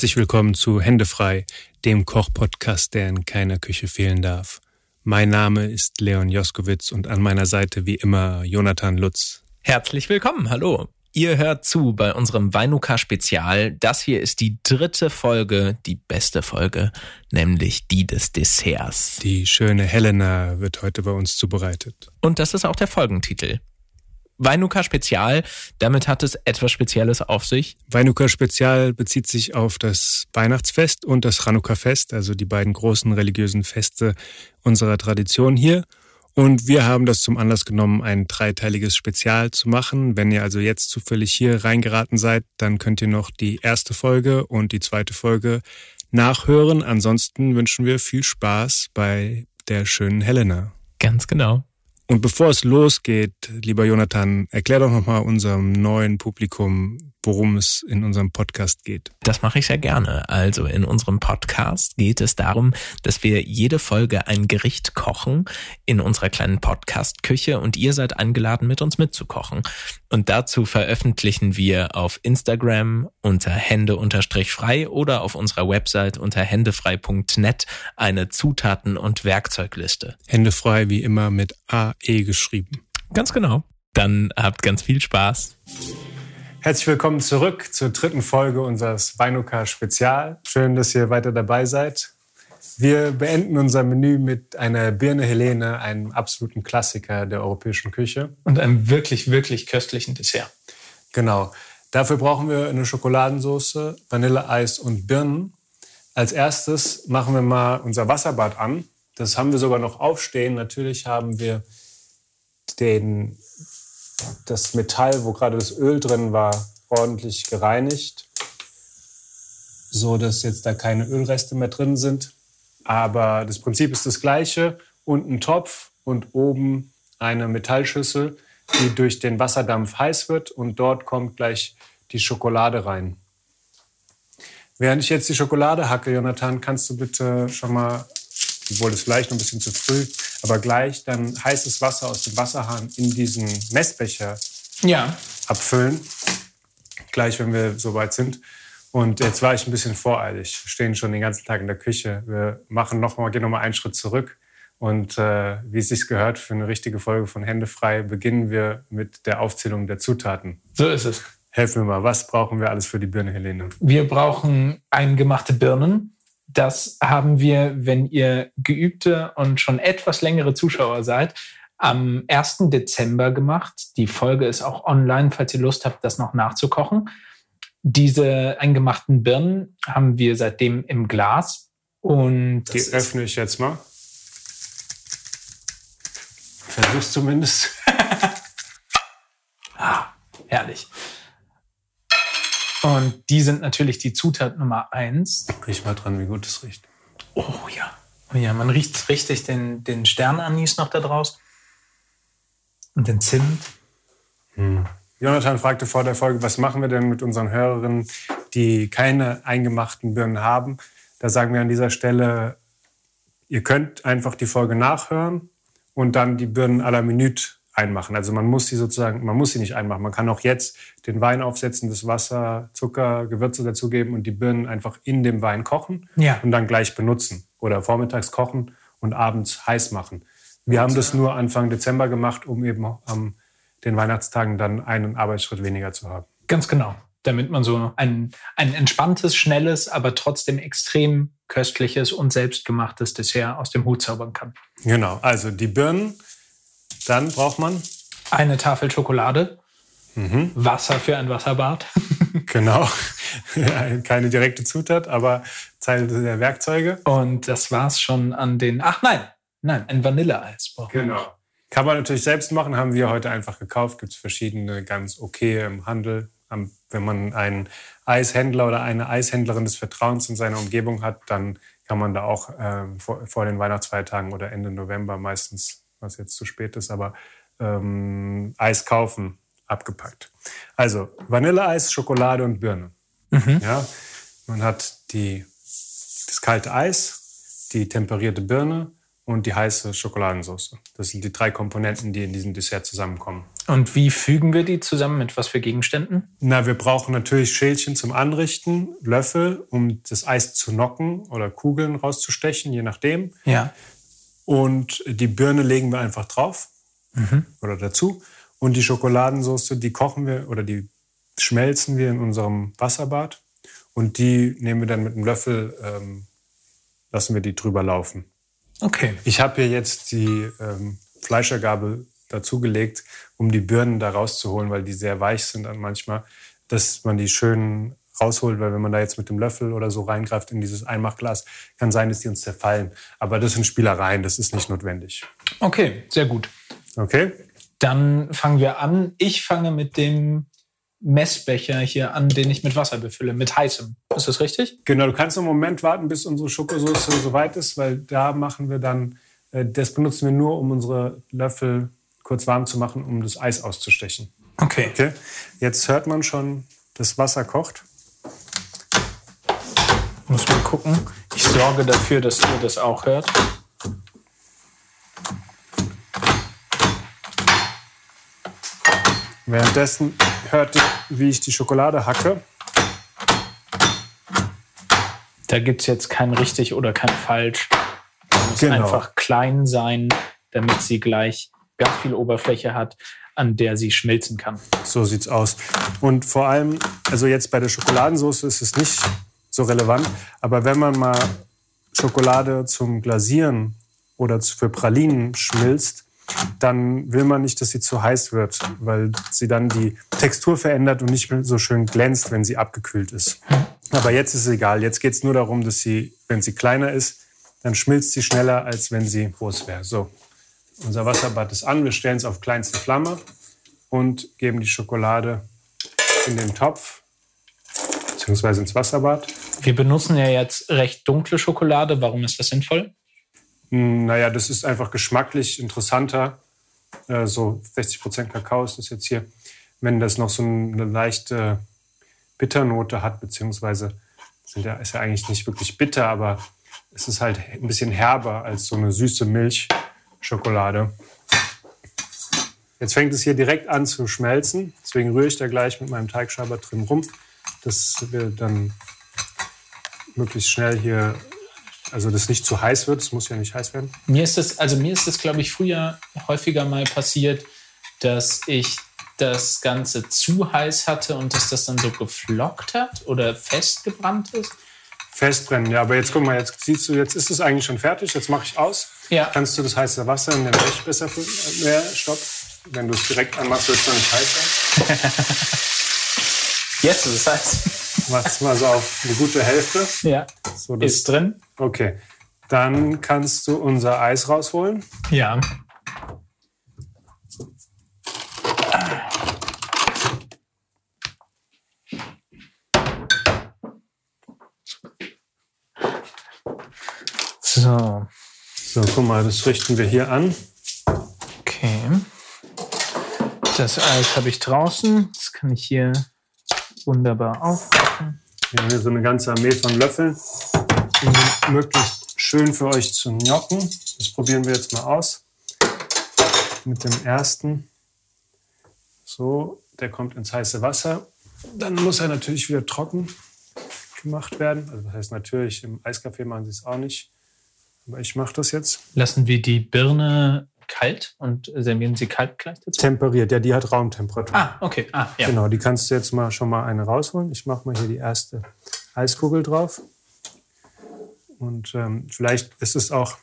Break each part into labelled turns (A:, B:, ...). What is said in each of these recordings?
A: Herzlich willkommen zu Hände frei, dem Koch-Podcast, der in keiner Küche fehlen darf. Mein Name ist Leon Joskowitz und an meiner Seite wie immer Jonathan Lutz.
B: Herzlich willkommen, hallo. Ihr hört zu bei unserem Weinuka Spezial. Das hier ist die dritte Folge, die beste Folge, nämlich die des Desserts.
A: Die schöne Helena wird heute bei uns zubereitet.
B: Und das ist auch der Folgentitel. Weinuka Spezial, damit hat es etwas Spezielles auf sich.
A: Weinuka Spezial bezieht sich auf das Weihnachtsfest und das Chanukka-Fest, also die beiden großen religiösen Feste unserer Tradition hier. Und wir haben das zum Anlass genommen, ein dreiteiliges Spezial zu machen. Wenn ihr also jetzt zufällig hier reingeraten seid, dann könnt ihr noch die erste Folge und die zweite Folge nachhören. Ansonsten wünschen wir viel Spaß bei der schönen Helena.
B: Ganz genau.
A: Und bevor es losgeht, lieber Jonathan, erklär doch nochmal unserem neuen Publikum, worum es in unserem Podcast geht.
B: Das mache ich sehr gerne. Also in unserem Podcast geht es darum, dass wir jede Folge ein Gericht kochen in unserer kleinen Podcast-Küche und ihr seid eingeladen, mit uns mitzukochen. Und dazu veröffentlichen wir auf Instagram unter hände-frei oder auf unserer Website unter händefrei.net eine Zutaten- und Werkzeugliste.
A: Händefrei wie immer mit AE geschrieben.
B: Ganz genau. Dann habt ganz viel Spaß.
A: Herzlich willkommen zurück zur dritten Folge unseres Weinuka Spezial. Schön, dass ihr weiter dabei seid. Wir beenden unser Menü mit einer Birne Helene, einem absoluten Klassiker der europäischen Küche.
B: Und einem wirklich, wirklich köstlichen Dessert.
A: Genau. Dafür brauchen wir eine Schokoladensauce, Vanilleeis und Birnen. Als erstes machen wir mal unser Wasserbad an. Das haben wir sogar noch aufstehen. Natürlich haben wir den das Metall, wo gerade das Öl drin war, ordentlich gereinigt, so dass jetzt da keine Ölreste mehr drin sind. Aber das Prinzip ist das gleiche. Unten Topf und oben eine Metallschüssel, die durch den Wasserdampf heiß wird und dort kommt gleich die Schokolade rein. Während ich jetzt die Schokolade hacke, Jonathan, kannst du bitte schon mal, obwohl es vielleicht noch ein bisschen zu früh, aber gleich dann heißes Wasser aus dem Wasserhahn in diesen Messbecher
B: ja.
A: abfüllen. Gleich, wenn wir soweit sind. Und jetzt war ich ein bisschen voreilig. Wir stehen schon den ganzen Tag in der Küche. Wir machen noch mal, gehen noch mal einen Schritt zurück. Und äh, wie es sich gehört für eine richtige Folge von Hände frei, beginnen wir mit der Aufzählung der Zutaten.
B: So ist es.
A: Helfen wir mal, was brauchen wir alles für die Birne, Helene?
B: Wir brauchen eingemachte Birnen. Das haben wir, wenn ihr geübte und schon etwas längere Zuschauer seid, am 1. Dezember gemacht. Die Folge ist auch online, falls ihr Lust habt, das noch nachzukochen. Diese eingemachten Birnen haben wir seitdem im Glas. Und
A: die öffne ich jetzt mal. Versuch's zumindest.
B: ah, herrlich. Und die sind natürlich die Zutat Nummer eins.
A: Riech mal dran, wie gut es riecht.
B: Oh ja. Oh ja, man riecht richtig den, den Sternanis noch da draus. Und den Zimt.
A: Hm. Jonathan fragte vor der Folge, was machen wir denn mit unseren Hörerinnen, die keine eingemachten Birnen haben? Da sagen wir an dieser Stelle, ihr könnt einfach die Folge nachhören und dann die Birnen à la Minute einmachen. Also man muss sie sozusagen, man muss sie nicht einmachen. Man kann auch jetzt den Wein aufsetzen, das Wasser, Zucker, Gewürze dazugeben und die Birnen einfach in dem Wein kochen
B: ja.
A: und dann gleich benutzen. Oder vormittags kochen und abends heiß machen. Wir haben das nur Anfang Dezember gemacht, um eben am den Weihnachtstagen dann einen Arbeitsschritt weniger zu haben.
B: Ganz genau. Damit man so ein, ein entspanntes, schnelles, aber trotzdem extrem köstliches und selbstgemachtes Dessert aus dem Hut zaubern kann.
A: Genau. Also die Birnen dann braucht man
B: eine Tafel Schokolade, mhm. Wasser für ein Wasserbad.
A: genau. Keine direkte Zutat, aber Teil der Werkzeuge.
B: Und das war's schon an den. Ach nein, nein, ein Vanilleeis.
A: Genau. Kann man natürlich selbst machen, haben wir heute einfach gekauft. Gibt es verschiedene ganz okay im Handel. Wenn man einen Eishändler oder eine Eishändlerin des Vertrauens in seiner Umgebung hat, dann kann man da auch äh, vor, vor den Weihnachtsfeiertagen oder Ende November meistens was jetzt zu spät ist, aber ähm, Eis kaufen, abgepackt. Also Vanilleeis, Schokolade und Birne. Mhm. Ja, man hat die, das kalte Eis, die temperierte Birne und die heiße Schokoladensauce. Das sind die drei Komponenten, die in diesem Dessert zusammenkommen.
B: Und wie fügen wir die zusammen? Mit was für Gegenständen?
A: Na, wir brauchen natürlich Schälchen zum Anrichten, Löffel, um das Eis zu nocken oder Kugeln rauszustechen, je nachdem.
B: Ja.
A: Und die Birne legen wir einfach drauf mhm. oder dazu. Und die Schokoladensauce, die kochen wir oder die schmelzen wir in unserem Wasserbad. Und die nehmen wir dann mit einem Löffel, ähm, lassen wir die drüber laufen.
B: Okay.
A: Ich habe hier jetzt die ähm, Fleischergabel dazugelegt, um die Birnen da rauszuholen, weil die sehr weich sind dann manchmal, dass man die schön rausholt, weil wenn man da jetzt mit dem Löffel oder so reingreift in dieses Einmachglas, kann sein, dass die uns zerfallen. Aber das sind Spielereien, das ist nicht notwendig.
B: Okay, sehr gut.
A: Okay.
B: Dann fangen wir an. Ich fange mit dem Messbecher hier an, den ich mit Wasser befülle, mit heißem. Ist das richtig?
A: Genau, du kannst einen Moment warten, bis unsere Schokosauce soweit ist, weil da machen wir dann, äh, das benutzen wir nur, um unsere Löffel kurz warm zu machen, um das Eis auszustechen.
B: Okay.
A: okay. Jetzt hört man schon, das Wasser kocht.
B: Muss mal gucken. Ich sorge dafür, dass ihr das auch hört.
A: Währenddessen hört ihr, wie ich die Schokolade hacke.
B: Da gibt es jetzt kein richtig oder kein falsch. Es muss genau. einfach klein sein, damit sie gleich ganz viel Oberfläche hat, an der sie schmilzen kann.
A: So sieht's aus. Und vor allem, also jetzt bei der Schokoladensauce ist es nicht so relevant, aber wenn man mal Schokolade zum Glasieren oder für Pralinen schmilzt, dann will man nicht, dass sie zu heiß wird, weil sie dann die Textur verändert und nicht mehr so schön glänzt, wenn sie abgekühlt ist. Aber jetzt ist es egal. Jetzt geht es nur darum, dass sie, wenn sie kleiner ist, dann schmilzt sie schneller, als wenn sie groß wäre. So, unser Wasserbad ist an. Wir stellen es auf kleinste Flamme und geben die Schokolade in den Topf beziehungsweise ins Wasserbad.
B: Wir benutzen ja jetzt recht dunkle Schokolade. Warum ist das sinnvoll?
A: Hm, naja, das ist einfach geschmacklich interessanter. Äh, so 60 Prozent Kakao ist das jetzt hier. Wenn das noch so eine leichte Bitternote hat, beziehungsweise ja, ist ja eigentlich nicht wirklich bitter, aber es ist halt ein bisschen herber als so eine süße Milchschokolade. Jetzt fängt es hier direkt an zu schmelzen. Deswegen rühre ich da gleich mit meinem Teigschaber drin rum, dass wir dann möglichst schnell hier also das nicht zu heiß wird, es muss ja nicht heiß werden.
B: Mir ist das, also mir ist das, glaube ich, früher häufiger mal passiert, dass ich das Ganze zu heiß hatte und dass das dann so geflockt hat oder festgebrannt ist.
A: Festbrennen, ja, aber jetzt guck mal, jetzt siehst du, jetzt ist es eigentlich schon fertig, jetzt mache ich aus.
B: Ja.
A: Kannst du das heiße Wasser in den Blech besser füllen? Mehr Stopp. Wenn du es direkt anmachst, wird es noch nicht heiß
B: sein. jetzt ist es heiß.
A: Mach's mal so auf eine gute Hälfte.
B: Ja. So, ist drin.
A: Okay. Dann kannst du unser Eis rausholen.
B: Ja. So.
A: So, guck mal, das richten wir hier an.
B: Okay. Das Eis habe ich draußen. Das kann ich hier wunderbar aufmachen.
A: Wir haben hier so eine ganze Armee von Löffeln. Die sind möglichst schön für euch zu gnocken. Das probieren wir jetzt mal aus. Mit dem ersten. So, der kommt ins heiße Wasser. Dann muss er natürlich wieder trocken gemacht werden. Also das heißt natürlich, im Eiskaffee machen sie es auch nicht. Aber ich mache das jetzt.
B: Lassen wir die Birne kalt und servieren sie kalt gleich dazu?
A: Temperiert, ja, die hat Raumtemperatur.
B: Ah, okay. Ah,
A: ja. Genau, die kannst du jetzt mal schon mal eine rausholen. Ich mache mal hier die erste Eiskugel drauf. Und ähm, vielleicht ist es auch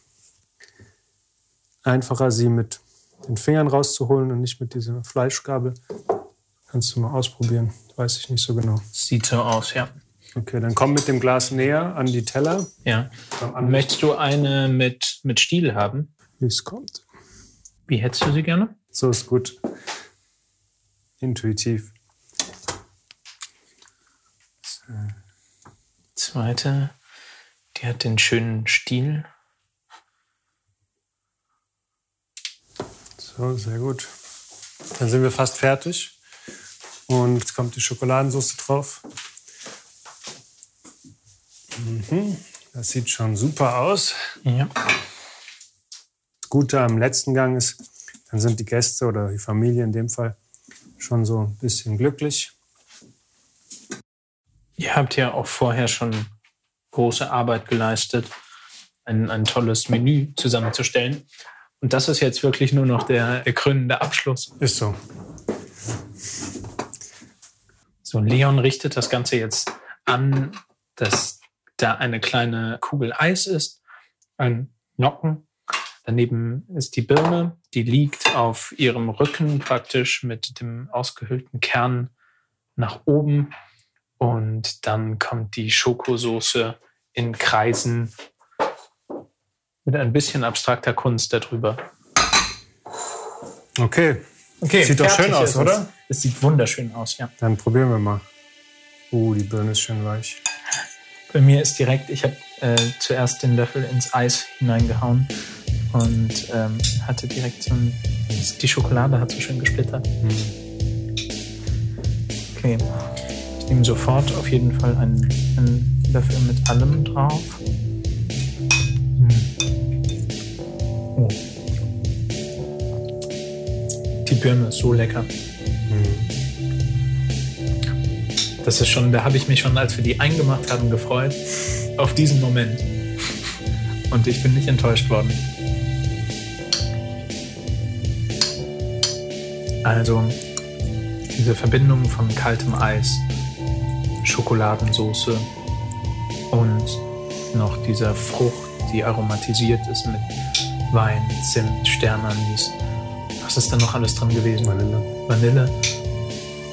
A: einfacher, sie mit den Fingern rauszuholen und nicht mit dieser Fleischgabel. Kannst du mal ausprobieren. Weiß ich nicht so genau.
B: Sieht so aus, ja.
A: Okay, dann komm mit dem Glas näher an die Teller.
B: Ja. Möchtest du eine mit, mit Stiel haben?
A: Wie es kommt.
B: Wie hättest du sie gerne?
A: So ist gut. Intuitiv.
B: So. Zweite, die hat den schönen Stiel.
A: So, sehr gut. Dann sind wir fast fertig. Und jetzt kommt die Schokoladensauce drauf. Mhm. Das sieht schon super aus.
B: Ja.
A: Gute am letzten Gang ist, dann sind die Gäste oder die Familie in dem Fall schon so ein bisschen glücklich.
B: Ihr habt ja auch vorher schon große Arbeit geleistet, ein, ein tolles Menü zusammenzustellen. Und das ist jetzt wirklich nur noch der krönende Abschluss.
A: Ist so.
B: So, Leon richtet das Ganze jetzt an, dass da eine kleine Kugel Eis ist, ein Nocken. Daneben ist die Birne, die liegt auf ihrem Rücken praktisch mit dem ausgehöhlten Kern nach oben. Und dann kommt die Schokosoße in Kreisen mit ein bisschen abstrakter Kunst darüber.
A: Okay.
B: Okay,
A: Sieht doch schön aus, oder?
B: Es sieht wunderschön aus, ja.
A: Dann probieren wir mal. Uh, die Birne ist schön weich.
B: Bei mir ist direkt, ich habe äh, zuerst den Löffel ins Eis hineingehauen und ähm, hatte direkt so ein, die Schokolade hat so schön gesplittert. Okay, ich nehme sofort auf jeden Fall einen, einen Löffel mit allem drauf. Hm. Oh. Die Birne ist so lecker. Das ist schon, da habe ich mich schon, als wir die eingemacht haben, gefreut auf diesen Moment. Und ich bin nicht enttäuscht worden. Also diese Verbindung von kaltem Eis, Schokoladensoße und noch dieser Frucht, die aromatisiert ist mit Wein, Zimt, Sternanis. Was ist da noch alles drin gewesen?
A: Vanille.
B: Vanille.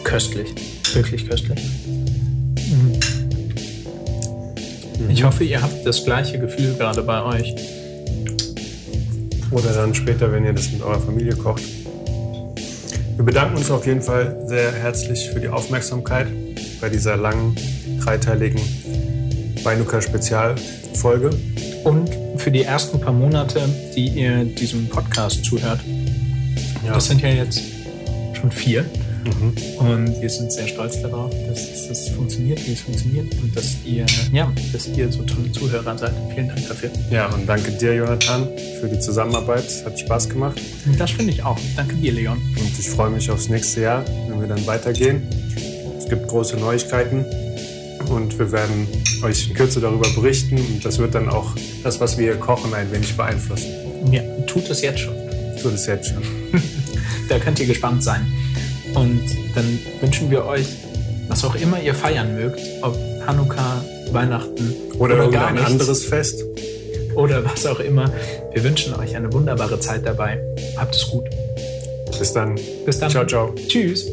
B: Köstlich. Wirklich köstlich. Mhm. Ich hoffe, ihr habt das gleiche Gefühl gerade bei euch.
A: Oder dann später, wenn ihr das mit eurer Familie kocht. Wir bedanken uns auf jeden Fall sehr herzlich für die Aufmerksamkeit bei dieser langen, dreiteiligen Beinuka-Spezialfolge.
B: Und für die ersten paar Monate, die ihr diesem Podcast zuhört.
A: Ja.
B: Das sind ja jetzt schon vier.
A: Mhm.
B: Und wir sind sehr stolz darauf, dass das funktioniert, wie es funktioniert und dass ihr, ja, dass ihr so tolle Zuhörer seid. Vielen Dank dafür.
A: Ja, und danke dir, Jonathan, für die Zusammenarbeit. Hat Spaß gemacht.
B: Das finde ich auch. Danke dir, Leon.
A: Und ich freue mich aufs nächste Jahr, wenn wir dann weitergehen. Es gibt große Neuigkeiten und wir werden euch in Kürze darüber berichten. Und das wird dann auch das, was wir hier kochen, ein wenig beeinflussen.
B: Ja, tut es jetzt schon.
A: Tut es jetzt schon.
B: Da könnt ihr gespannt sein. Und dann wünschen wir euch, was auch immer ihr feiern mögt, ob Hanukkah, Weihnachten
A: Oder,
B: gar
A: irgendein
B: nichts,
A: anderes Fest.
B: oder was auch immer. Wir wünschen euch eine wunderbare Zeit dabei. Habt es gut.
A: Bis dann.
B: Bis dann.
A: Ciao, ciao.
B: Tschüss.